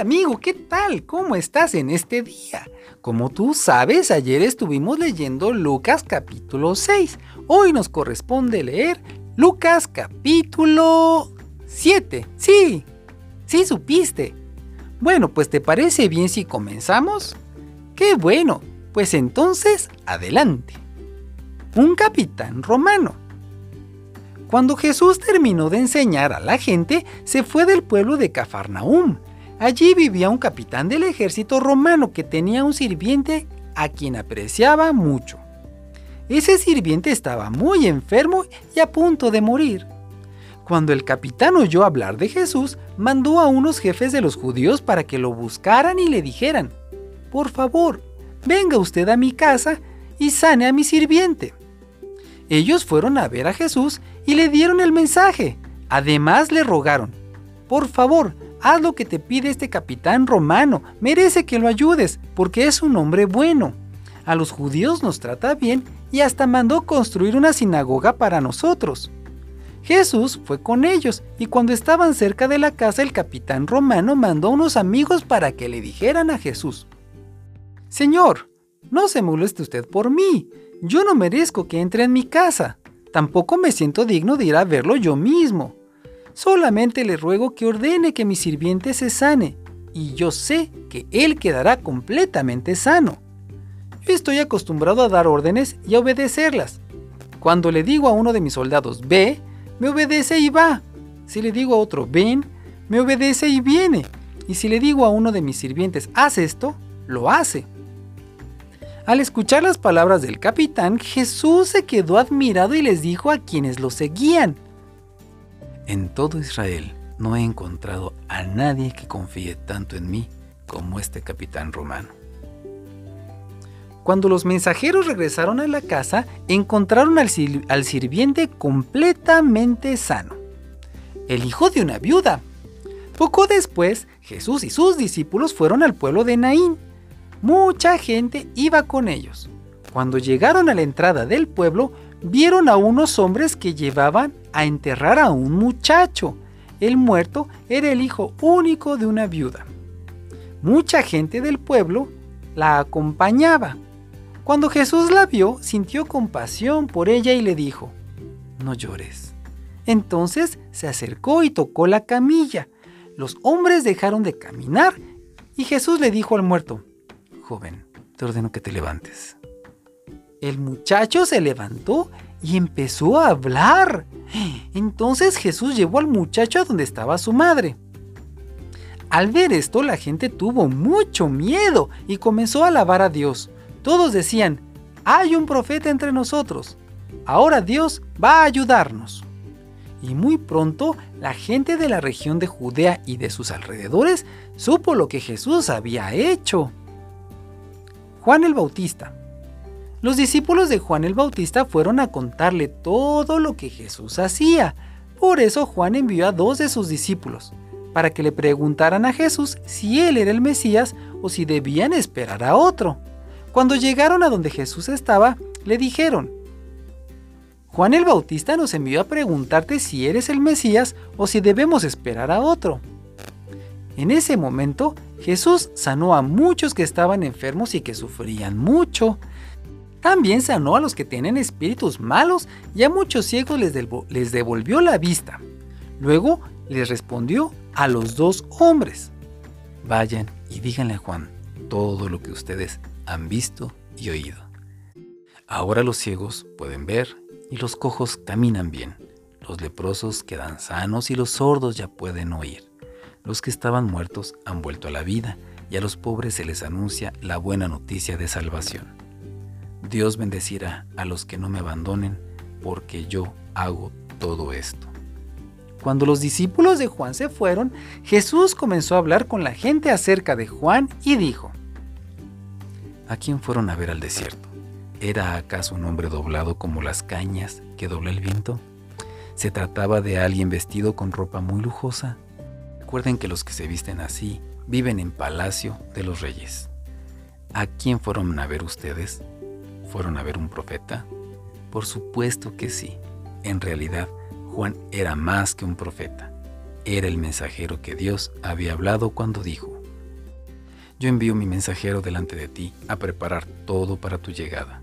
Amigo, ¿qué tal? ¿Cómo estás en este día? Como tú sabes, ayer estuvimos leyendo Lucas capítulo 6. Hoy nos corresponde leer Lucas capítulo 7. Sí, sí supiste. Bueno, pues ¿te parece bien si comenzamos? ¡Qué bueno! Pues entonces, adelante. Un capitán romano. Cuando Jesús terminó de enseñar a la gente, se fue del pueblo de Cafarnaúm. Allí vivía un capitán del ejército romano que tenía un sirviente a quien apreciaba mucho. Ese sirviente estaba muy enfermo y a punto de morir. Cuando el capitán oyó hablar de Jesús, mandó a unos jefes de los judíos para que lo buscaran y le dijeran, por favor, venga usted a mi casa y sane a mi sirviente. Ellos fueron a ver a Jesús y le dieron el mensaje. Además le rogaron, por favor, haz lo que te pide este capitán romano, merece que lo ayudes, porque es un hombre bueno. A los judíos nos trata bien y hasta mandó construir una sinagoga para nosotros. Jesús fue con ellos y cuando estaban cerca de la casa el capitán romano mandó a unos amigos para que le dijeran a Jesús, Señor, no se moleste usted por mí, yo no merezco que entre en mi casa. Tampoco me siento digno de ir a verlo yo mismo. Solamente le ruego que ordene que mi sirviente se sane, y yo sé que él quedará completamente sano. Yo estoy acostumbrado a dar órdenes y a obedecerlas. Cuando le digo a uno de mis soldados ve, me obedece y va. Si le digo a otro ven, me obedece y viene. Y si le digo a uno de mis sirvientes haz esto, lo hace. Al escuchar las palabras del capitán, Jesús se quedó admirado y les dijo a quienes lo seguían, En todo Israel no he encontrado a nadie que confíe tanto en mí como este capitán romano. Cuando los mensajeros regresaron a la casa, encontraron al, sirviente completamente sano, el hijo de una viuda. Poco después, Jesús y sus discípulos fueron al pueblo de Naín Mucha gente iba con ellos. Cuando llegaron a la entrada del pueblo, vieron a unos hombres que llevaban a enterrar a un muchacho. El muerto era el hijo único de una viuda. Mucha gente del pueblo la acompañaba. Cuando Jesús la vio, sintió compasión por ella y le dijo, no llores. Entonces se acercó y tocó la camilla. Los hombres dejaron de caminar y Jesús le dijo al muerto, joven, te ordeno que te levantes. El muchacho se levantó y empezó a hablar. Entonces Jesús llevó al muchacho a donde estaba su madre. Al ver esto, la gente tuvo mucho miedo y comenzó a alabar a Dios. Todos decían, hay un profeta entre nosotros. Ahora Dios va a ayudarnos. Y muy pronto la gente de la región de Judea y de sus alrededores supo lo que Jesús había hecho. Juan el Bautista. Los discípulos de Juan el Bautista fueron a contarle todo lo que Jesús hacía. Por eso Juan envió a dos de sus discípulos, para que le preguntaran a Jesús si él era el Mesías o si debían esperar a otro. Cuando llegaron a donde Jesús estaba, le dijeron, Juan el Bautista nos envió a preguntarte si eres el Mesías o si debemos esperar a otro. En ese momento, Jesús sanó a muchos que estaban enfermos y que sufrían mucho. También sanó a los que tienen espíritus malos y a muchos ciegos les, les devolvió la vista. Luego les respondió a los dos hombres. Vayan y díganle a Juan todo lo que ustedes han visto y oído. Ahora los ciegos pueden ver y los cojos caminan bien. Los leprosos quedan sanos y los sordos ya pueden oír. Los que estaban muertos han vuelto a la vida y a los pobres se les anuncia la buena noticia de salvación. Dios bendecirá a los que no me abandonen porque yo hago todo esto. Cuando los discípulos de Juan se fueron, Jesús comenzó a hablar con la gente acerca de Juan y dijo, ¿A quién fueron a ver al desierto? ¿Era acaso un hombre doblado como las cañas que dobla el viento? ¿Se trataba de alguien vestido con ropa muy lujosa? Recuerden que los que se visten así viven en palacio de los reyes. ¿A quién fueron a ver ustedes? ¿Fueron a ver un profeta? Por supuesto que sí. En realidad, Juan era más que un profeta. Era el mensajero que Dios había hablado cuando dijo, Yo envío mi mensajero delante de ti a preparar todo para tu llegada.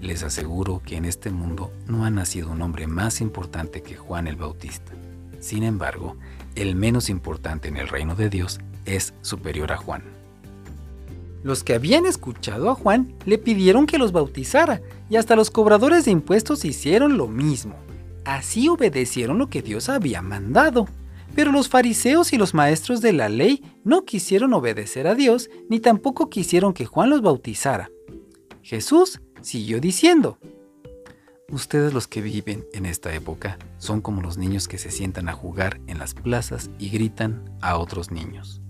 Les aseguro que en este mundo no ha nacido un hombre más importante que Juan el Bautista. Sin embargo, el menos importante en el reino de Dios es superior a Juan. Los que habían escuchado a Juan le pidieron que los bautizara y hasta los cobradores de impuestos hicieron lo mismo. Así obedecieron lo que Dios había mandado. Pero los fariseos y los maestros de la ley no quisieron obedecer a Dios ni tampoco quisieron que Juan los bautizara. Jesús siguió diciendo, Ustedes los que viven en esta época son como los niños que se sientan a jugar en las plazas y gritan a otros niños.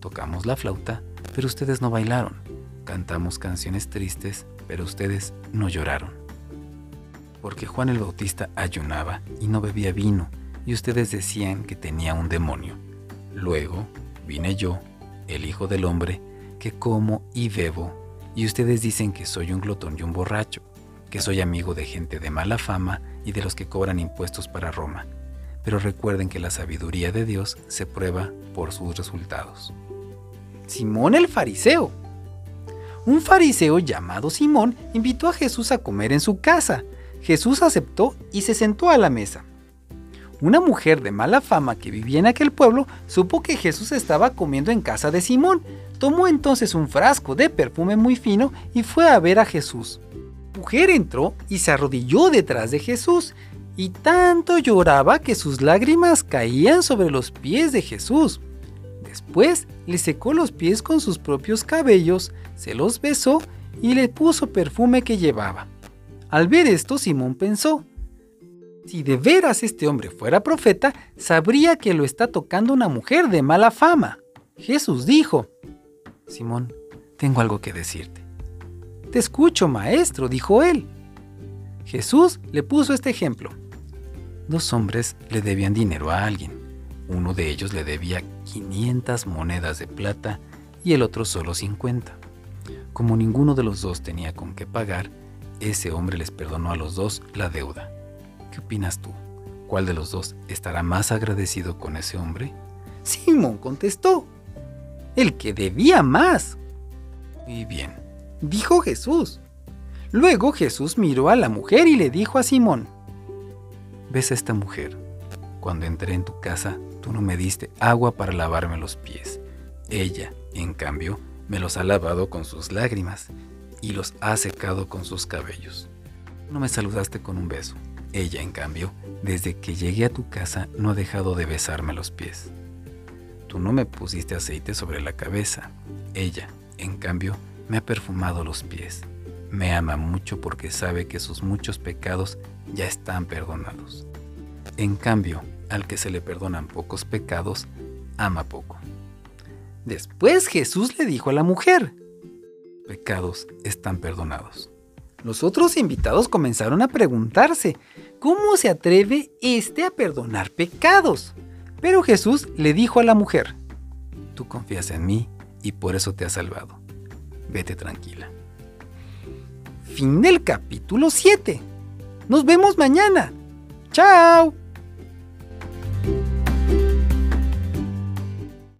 Tocamos la flauta, pero ustedes no bailaron. Cantamos canciones tristes, pero ustedes no lloraron. Porque Juan el Bautista ayunaba y no bebía vino, y ustedes decían que tenía un demonio. Luego vine yo, el Hijo del Hombre, que como y bebo, y ustedes dicen que soy un glotón y un borracho, que soy amigo de gente de mala fama y de los que cobran impuestos para Roma. Pero recuerden que la sabiduría de Dios se prueba por sus resultados. Simón el fariseo. Un fariseo llamado Simón invitó a Jesús a comer en su casa. Jesús aceptó y se sentó a la mesa. Una mujer de mala fama que vivía en aquel pueblo supo que Jesús estaba comiendo en casa de Simón. Tomó entonces un frasco de perfume muy fino y fue a ver a Jesús. La mujer entró y se arrodilló detrás de Jesús y tanto lloraba que sus lágrimas caían sobre los pies de Jesús. Después le secó los pies con sus propios cabellos, se los besó y le puso perfume que llevaba. Al ver esto, Simón pensó, si de veras este hombre fuera profeta, sabría que lo está tocando una mujer de mala fama. Jesús dijo, Simón, tengo algo que decirte. Te escucho, maestro, dijo él. Jesús le puso este ejemplo. Dos hombres le debían dinero a alguien. Uno de ellos le debía 500 monedas de plata y el otro solo 50. Como ninguno de los dos tenía con qué pagar, ese hombre les perdonó a los dos la deuda. ¿Qué opinas tú? ¿Cuál de los dos estará más agradecido con ese hombre? Simón contestó, el que debía más. Y bien, dijo Jesús. Luego Jesús miró a la mujer y le dijo a Simón, ¿ves a esta mujer? Cuando entré en tu casa, tú no me diste agua para lavarme los pies. Ella, en cambio, me los ha lavado con sus lágrimas y los ha secado con sus cabellos. No me saludaste con un beso. Ella, en cambio, desde que llegué a tu casa no ha dejado de besarme los pies. Tú no me pusiste aceite sobre la cabeza. Ella, en cambio, me ha perfumado los pies. Me ama mucho porque sabe que sus muchos pecados ya están perdonados. En cambio, al que se le perdonan pocos pecados, ama poco. Después Jesús le dijo a la mujer, pecados están perdonados. Los otros invitados comenzaron a preguntarse, ¿cómo se atreve este a perdonar pecados? Pero Jesús le dijo a la mujer, Tú confías en mí y por eso te has salvado. Vete tranquila. Fin del capítulo 7. Nos vemos mañana. ¡Chao!